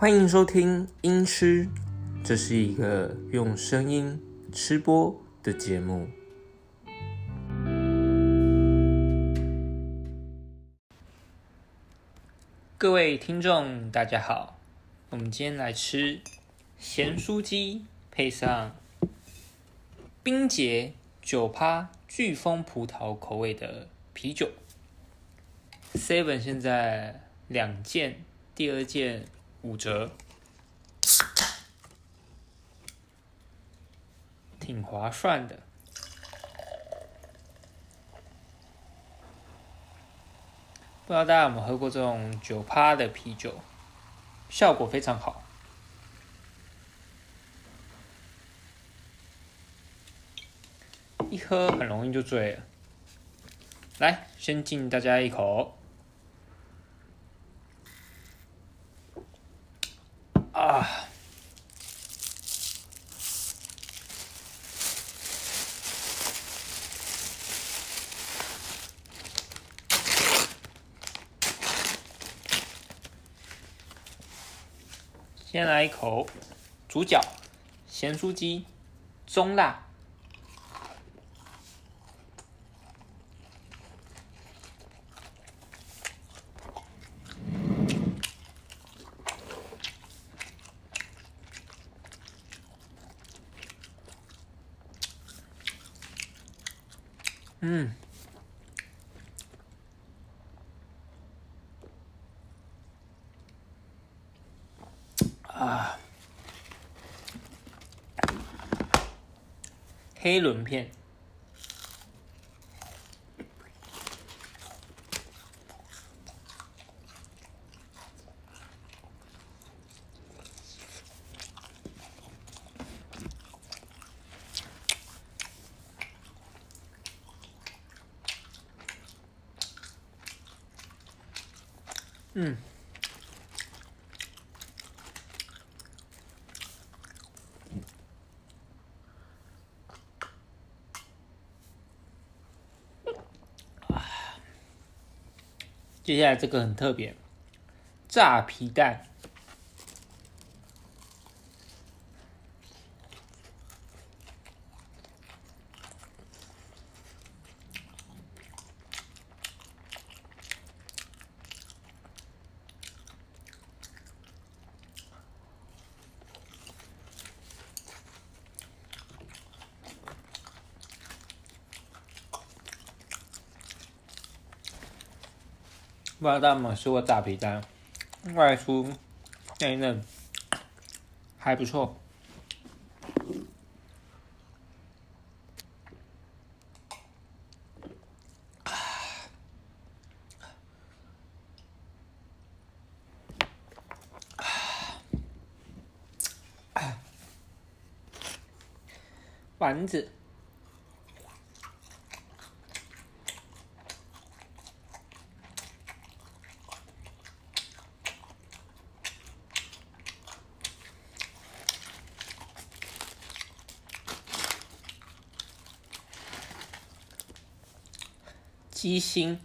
欢迎收听《音吃》，这是一个用声音吃播的节目。各位听众，大家好，我们今天来吃咸酥鸡，配上冰结九趴飓风葡萄口味的啤酒。Seven 现在两件，第二件五折，挺划算的。不知道大家有没有喝过这种九趴的啤酒，效果非常好。一喝很容易就醉了。来，先敬大家一口。先来一口主角咸酥鸡，中辣。嗯，黑轮片，嗯。接下来这个很特别，炸皮蛋。知道大家有没有吃过炸皮蛋，外酥内嫩，还不错。丸子。鸡心，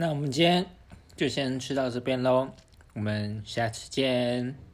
那我们今天就先吃到这边喽，我们下次见。